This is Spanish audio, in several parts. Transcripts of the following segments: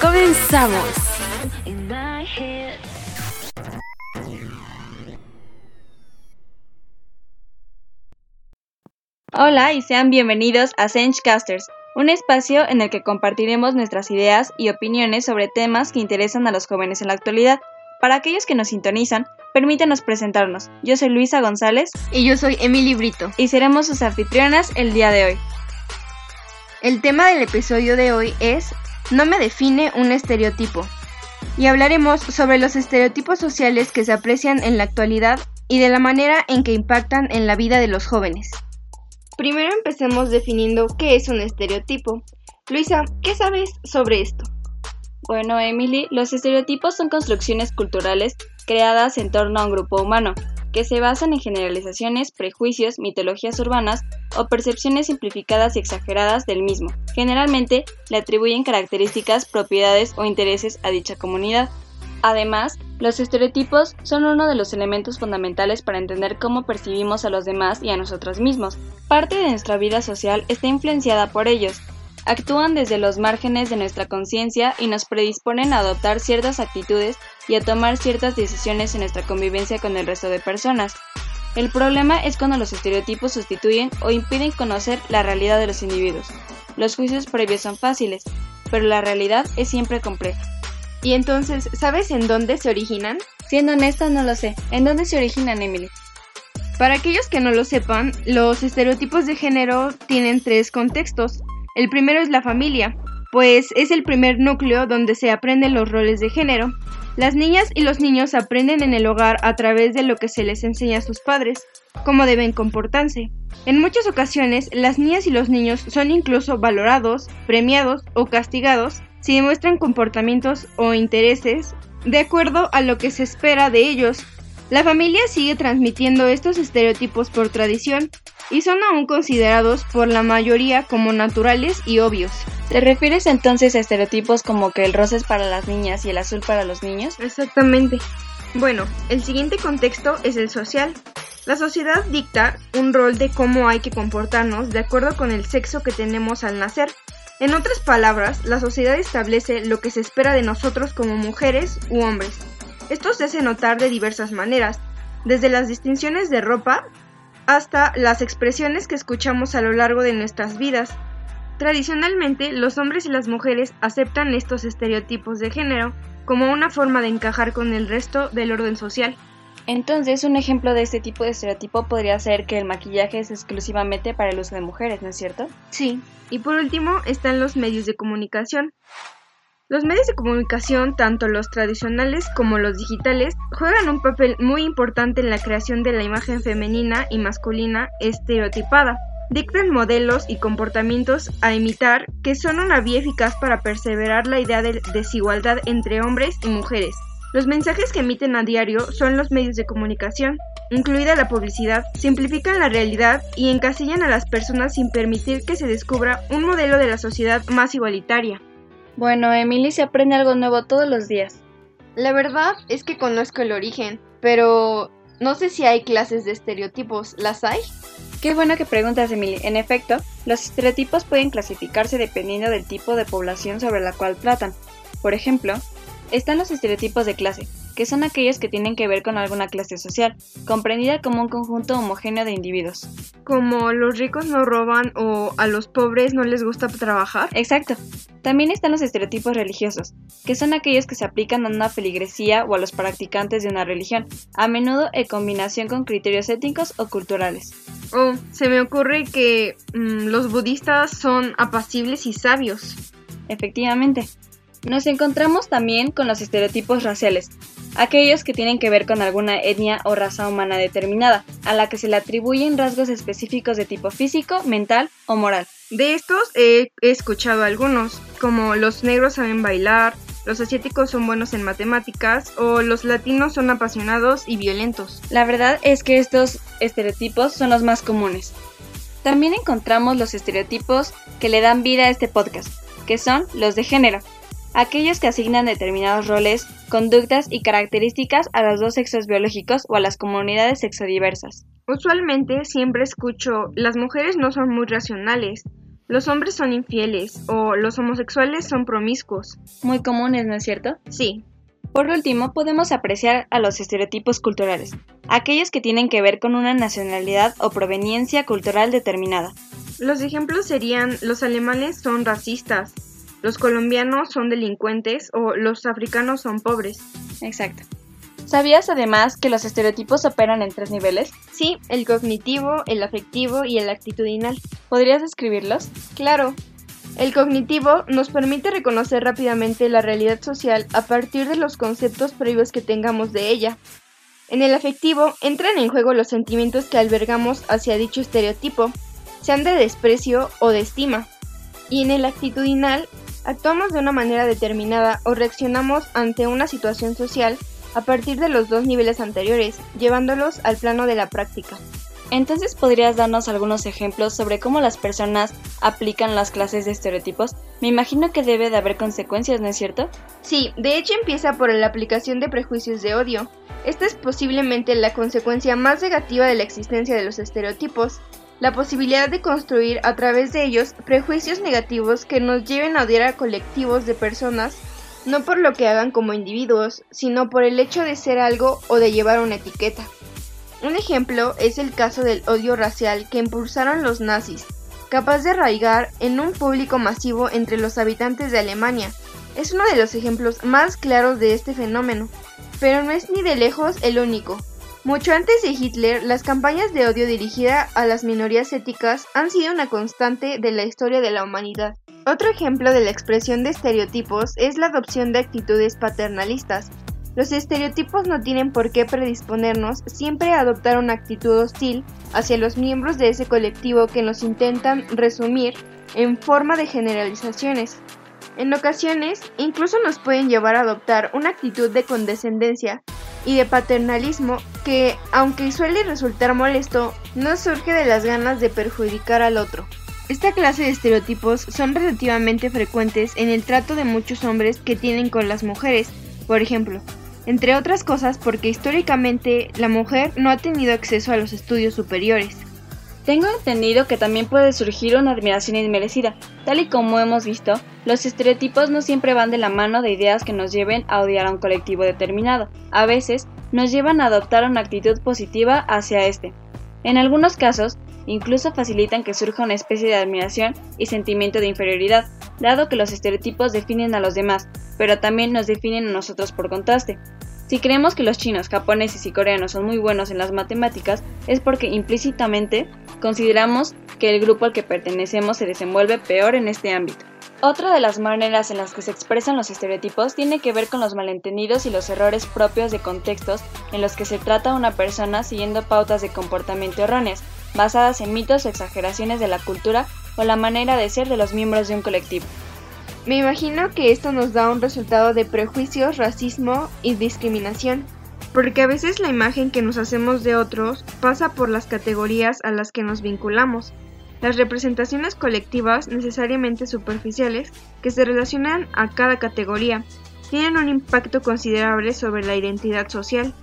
Comenzamos. Hola y sean bienvenidos a Casters, un espacio en el que compartiremos nuestras ideas y opiniones sobre temas que interesan a los jóvenes en la actualidad. Para aquellos que nos sintonizan, permítanos presentarnos. Yo soy Luisa González. Y yo soy Emily Brito. Y seremos sus anfitrionas el día de hoy. El tema del episodio de hoy es no me define un estereotipo. Y hablaremos sobre los estereotipos sociales que se aprecian en la actualidad y de la manera en que impactan en la vida de los jóvenes. Primero empecemos definiendo qué es un estereotipo. Luisa, ¿qué sabes sobre esto? Bueno, Emily, los estereotipos son construcciones culturales creadas en torno a un grupo humano, que se basan en generalizaciones, prejuicios, mitologías urbanas o percepciones simplificadas y exageradas del mismo. Generalmente le atribuyen características, propiedades o intereses a dicha comunidad. Además, los estereotipos son uno de los elementos fundamentales para entender cómo percibimos a los demás y a nosotros mismos. Parte de nuestra vida social está influenciada por ellos, actúan desde los márgenes de nuestra conciencia y nos predisponen a adoptar ciertas actitudes y a tomar ciertas decisiones en nuestra convivencia con el resto de personas. El problema es cuando los estereotipos sustituyen o impiden conocer la realidad de los individuos. Los juicios previos son fáciles, pero la realidad es siempre compleja. ¿Y entonces sabes en dónde se originan? Siendo honesta, no lo sé. ¿En dónde se originan, Emily? Para aquellos que no lo sepan, los estereotipos de género tienen tres contextos. El primero es la familia, pues es el primer núcleo donde se aprenden los roles de género. Las niñas y los niños aprenden en el hogar a través de lo que se les enseña a sus padres, cómo deben comportarse. En muchas ocasiones, las niñas y los niños son incluso valorados, premiados o castigados si demuestran comportamientos o intereses de acuerdo a lo que se espera de ellos. La familia sigue transmitiendo estos estereotipos por tradición y son aún considerados por la mayoría como naturales y obvios. ¿Te refieres entonces a estereotipos como que el rosa es para las niñas y el azul para los niños? Exactamente. Bueno, el siguiente contexto es el social. La sociedad dicta un rol de cómo hay que comportarnos de acuerdo con el sexo que tenemos al nacer. En otras palabras, la sociedad establece lo que se espera de nosotros como mujeres u hombres. Esto se hace notar de diversas maneras, desde las distinciones de ropa hasta las expresiones que escuchamos a lo largo de nuestras vidas. Tradicionalmente, los hombres y las mujeres aceptan estos estereotipos de género como una forma de encajar con el resto del orden social. Entonces, un ejemplo de este tipo de estereotipo podría ser que el maquillaje es exclusivamente para el uso de mujeres, ¿no es cierto? Sí. Y por último están los medios de comunicación. Los medios de comunicación, tanto los tradicionales como los digitales, juegan un papel muy importante en la creación de la imagen femenina y masculina estereotipada. Dictan modelos y comportamientos a imitar que son una vía eficaz para perseverar la idea de desigualdad entre hombres y mujeres. Los mensajes que emiten a diario son los medios de comunicación, incluida la publicidad, simplifican la realidad y encasillan a las personas sin permitir que se descubra un modelo de la sociedad más igualitaria. Bueno, Emily se aprende algo nuevo todos los días. La verdad es que conozco el origen, pero no sé si hay clases de estereotipos. ¿Las hay? Qué bueno que preguntas, Emily. En efecto, los estereotipos pueden clasificarse dependiendo del tipo de población sobre la cual tratan. Por ejemplo, están los estereotipos de clase, que son aquellos que tienen que ver con alguna clase social, comprendida como un conjunto homogéneo de individuos. Como los ricos no roban o a los pobres no les gusta trabajar. Exacto. También están los estereotipos religiosos, que son aquellos que se aplican a una feligresía o a los practicantes de una religión, a menudo en combinación con criterios étnicos o culturales. Oh, se me ocurre que mm, los budistas son apacibles y sabios. Efectivamente. Nos encontramos también con los estereotipos raciales, aquellos que tienen que ver con alguna etnia o raza humana determinada, a la que se le atribuyen rasgos específicos de tipo físico, mental o moral. De estos he escuchado algunos, como los negros saben bailar, los asiáticos son buenos en matemáticas o los latinos son apasionados y violentos. La verdad es que estos estereotipos son los más comunes. También encontramos los estereotipos que le dan vida a este podcast, que son los de género, aquellos que asignan determinados roles, conductas y características a los dos sexos biológicos o a las comunidades sexodiversas. Usualmente siempre escucho las mujeres no son muy racionales, los hombres son infieles o los homosexuales son promiscuos. Muy comunes, ¿no es cierto? Sí. Por último, podemos apreciar a los estereotipos culturales, aquellos que tienen que ver con una nacionalidad o proveniencia cultural determinada. Los ejemplos serían los alemanes son racistas, los colombianos son delincuentes o los africanos son pobres. Exacto. ¿Sabías además que los estereotipos operan en tres niveles? Sí, el cognitivo, el afectivo y el actitudinal. ¿Podrías describirlos? Claro. El cognitivo nos permite reconocer rápidamente la realidad social a partir de los conceptos previos que tengamos de ella. En el afectivo entran en juego los sentimientos que albergamos hacia dicho estereotipo, sean de desprecio o de estima. Y en el actitudinal actuamos de una manera determinada o reaccionamos ante una situación social a partir de los dos niveles anteriores, llevándolos al plano de la práctica. Entonces, ¿podrías darnos algunos ejemplos sobre cómo las personas aplican las clases de estereotipos? Me imagino que debe de haber consecuencias, ¿no es cierto? Sí, de hecho empieza por la aplicación de prejuicios de odio. Esta es posiblemente la consecuencia más negativa de la existencia de los estereotipos, la posibilidad de construir a través de ellos prejuicios negativos que nos lleven a odiar a colectivos de personas no por lo que hagan como individuos, sino por el hecho de ser algo o de llevar una etiqueta. Un ejemplo es el caso del odio racial que impulsaron los nazis, capaz de arraigar en un público masivo entre los habitantes de Alemania. Es uno de los ejemplos más claros de este fenómeno, pero no es ni de lejos el único. Mucho antes de Hitler, las campañas de odio dirigida a las minorías éticas han sido una constante de la historia de la humanidad. Otro ejemplo de la expresión de estereotipos es la adopción de actitudes paternalistas. Los estereotipos no tienen por qué predisponernos siempre a adoptar una actitud hostil hacia los miembros de ese colectivo que nos intentan resumir en forma de generalizaciones. En ocasiones, incluso nos pueden llevar a adoptar una actitud de condescendencia y de paternalismo que, aunque suele resultar molesto, no surge de las ganas de perjudicar al otro. Esta clase de estereotipos son relativamente frecuentes en el trato de muchos hombres que tienen con las mujeres, por ejemplo, entre otras cosas porque históricamente la mujer no ha tenido acceso a los estudios superiores. Tengo entendido que también puede surgir una admiración inmerecida. Tal y como hemos visto, los estereotipos no siempre van de la mano de ideas que nos lleven a odiar a un colectivo determinado. A veces, nos llevan a adoptar una actitud positiva hacia este. En algunos casos, incluso facilitan que surja una especie de admiración y sentimiento de inferioridad, dado que los estereotipos definen a los demás, pero también nos definen a nosotros por contraste. Si creemos que los chinos, japoneses y coreanos son muy buenos en las matemáticas, es porque implícitamente consideramos que el grupo al que pertenecemos se desenvuelve peor en este ámbito. Otra de las maneras en las que se expresan los estereotipos tiene que ver con los malentendidos y los errores propios de contextos en los que se trata a una persona siguiendo pautas de comportamiento erróneas, basadas en mitos o exageraciones de la cultura o la manera de ser de los miembros de un colectivo. Me imagino que esto nos da un resultado de prejuicios, racismo y discriminación, porque a veces la imagen que nos hacemos de otros pasa por las categorías a las que nos vinculamos. Las representaciones colectivas, necesariamente superficiales, que se relacionan a cada categoría, tienen un impacto considerable sobre la identidad social.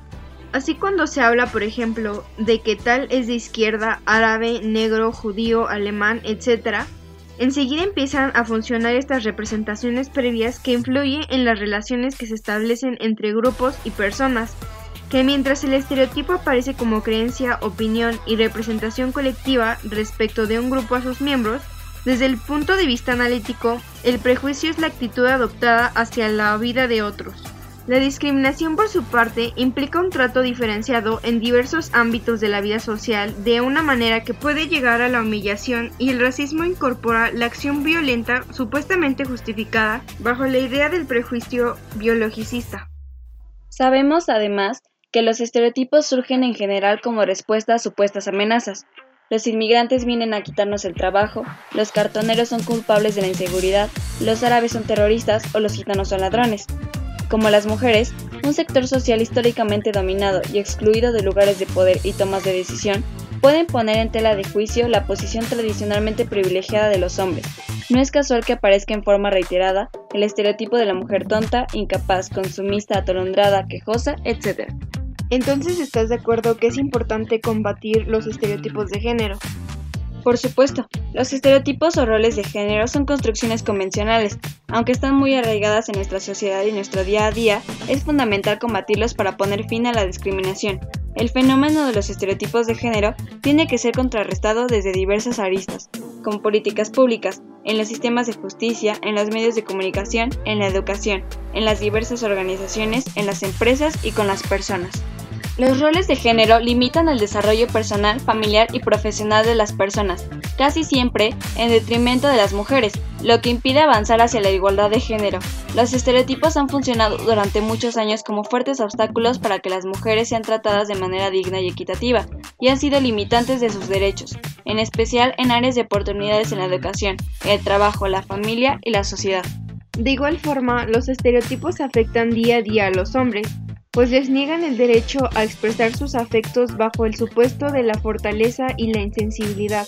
Así cuando se habla, por ejemplo, de que tal es de izquierda, árabe, negro, judío, alemán, etc., enseguida empiezan a funcionar estas representaciones previas que influyen en las relaciones que se establecen entre grupos y personas, que mientras el estereotipo aparece como creencia, opinión y representación colectiva respecto de un grupo a sus miembros, desde el punto de vista analítico, el prejuicio es la actitud adoptada hacia la vida de otros. La discriminación por su parte implica un trato diferenciado en diversos ámbitos de la vida social de una manera que puede llegar a la humillación y el racismo incorpora la acción violenta supuestamente justificada bajo la idea del prejuicio biologicista. Sabemos además que los estereotipos surgen en general como respuesta a supuestas amenazas. Los inmigrantes vienen a quitarnos el trabajo, los cartoneros son culpables de la inseguridad, los árabes son terroristas o los gitanos son ladrones. Como las mujeres, un sector social históricamente dominado y excluido de lugares de poder y tomas de decisión, pueden poner en tela de juicio la posición tradicionalmente privilegiada de los hombres. No es casual que aparezca en forma reiterada el estereotipo de la mujer tonta, incapaz, consumista, atolondrada, quejosa, etc. Entonces, ¿estás de acuerdo que es importante combatir los estereotipos de género? Por supuesto, los estereotipos o roles de género son construcciones convencionales. Aunque están muy arraigadas en nuestra sociedad y nuestro día a día, es fundamental combatirlos para poner fin a la discriminación. El fenómeno de los estereotipos de género tiene que ser contrarrestado desde diversas aristas, como políticas públicas, en los sistemas de justicia, en los medios de comunicación, en la educación, en las diversas organizaciones, en las empresas y con las personas. Los roles de género limitan el desarrollo personal, familiar y profesional de las personas, casi siempre en detrimento de las mujeres, lo que impide avanzar hacia la igualdad de género. Los estereotipos han funcionado durante muchos años como fuertes obstáculos para que las mujeres sean tratadas de manera digna y equitativa, y han sido limitantes de sus derechos, en especial en áreas de oportunidades en la educación, el trabajo, la familia y la sociedad. De igual forma, los estereotipos afectan día a día a los hombres, pues les niegan el derecho a expresar sus afectos bajo el supuesto de la fortaleza y la insensibilidad.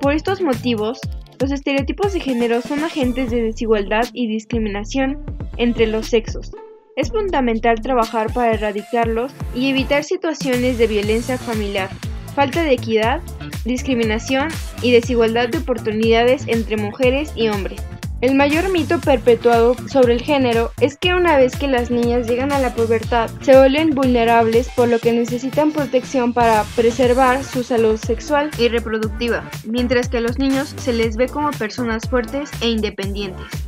Por estos motivos, los estereotipos de género son agentes de desigualdad y discriminación entre los sexos. Es fundamental trabajar para erradicarlos y evitar situaciones de violencia familiar, falta de equidad, discriminación y desigualdad de oportunidades entre mujeres y hombres. El mayor mito perpetuado sobre el género es que una vez que las niñas llegan a la pubertad se vuelven vulnerables por lo que necesitan protección para preservar su salud sexual y reproductiva, mientras que a los niños se les ve como personas fuertes e independientes.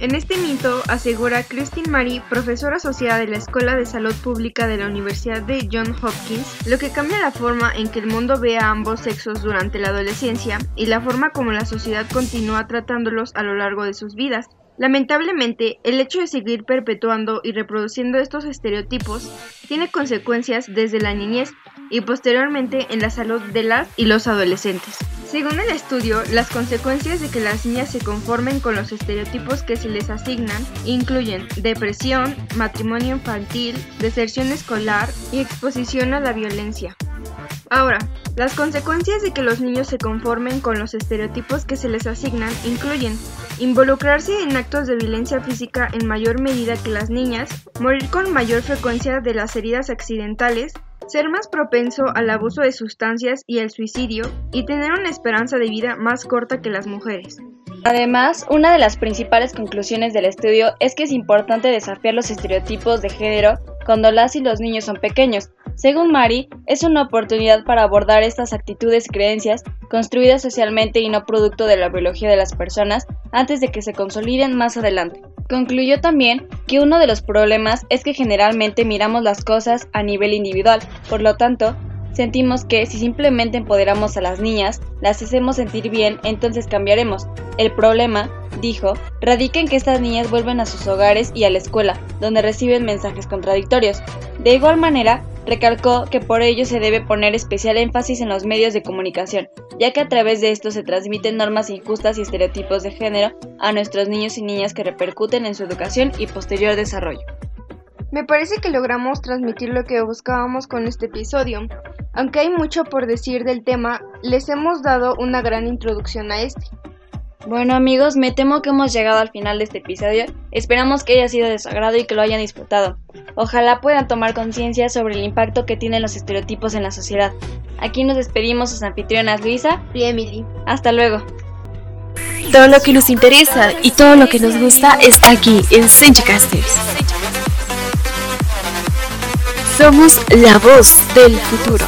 En este mito, asegura Christine Marie, profesora asociada de la Escuela de Salud Pública de la Universidad de Johns Hopkins, lo que cambia la forma en que el mundo ve a ambos sexos durante la adolescencia y la forma como la sociedad continúa tratándolos a lo largo de sus vidas. Lamentablemente, el hecho de seguir perpetuando y reproduciendo estos estereotipos tiene consecuencias desde la niñez y posteriormente en la salud de las y los adolescentes. Según el estudio, las consecuencias de que las niñas se conformen con los estereotipos que se les asignan incluyen depresión, matrimonio infantil, deserción escolar y exposición a la violencia. Ahora, las consecuencias de que los niños se conformen con los estereotipos que se les asignan incluyen involucrarse en actos de violencia física en mayor medida que las niñas, morir con mayor frecuencia de las heridas accidentales, ser más propenso al abuso de sustancias y al suicidio, y tener una esperanza de vida más corta que las mujeres. Además, una de las principales conclusiones del estudio es que es importante desafiar los estereotipos de género cuando las y los niños son pequeños. Según Mari, es una oportunidad para abordar estas actitudes y creencias construidas socialmente y no producto de la biología de las personas antes de que se consoliden más adelante. Concluyó también que uno de los problemas es que generalmente miramos las cosas a nivel individual, por lo tanto, sentimos que si simplemente empoderamos a las niñas, las hacemos sentir bien, entonces cambiaremos. El problema, dijo, radica en que estas niñas vuelven a sus hogares y a la escuela, donde reciben mensajes contradictorios. De igual manera, recalcó que por ello se debe poner especial énfasis en los medios de comunicación, ya que a través de esto se transmiten normas injustas y estereotipos de género a nuestros niños y niñas que repercuten en su educación y posterior desarrollo. Me parece que logramos transmitir lo que buscábamos con este episodio. Aunque hay mucho por decir del tema, les hemos dado una gran introducción a este. Bueno amigos, me temo que hemos llegado al final de este episodio. Esperamos que haya sido de su agrado y que lo hayan disfrutado. Ojalá puedan tomar conciencia sobre el impacto que tienen los estereotipos en la sociedad. Aquí nos despedimos sus anfitrionas Luisa y Emily. Hasta luego. Todo lo que nos interesa y todo lo que nos gusta está aquí en Senchicasters. Somos la voz del futuro.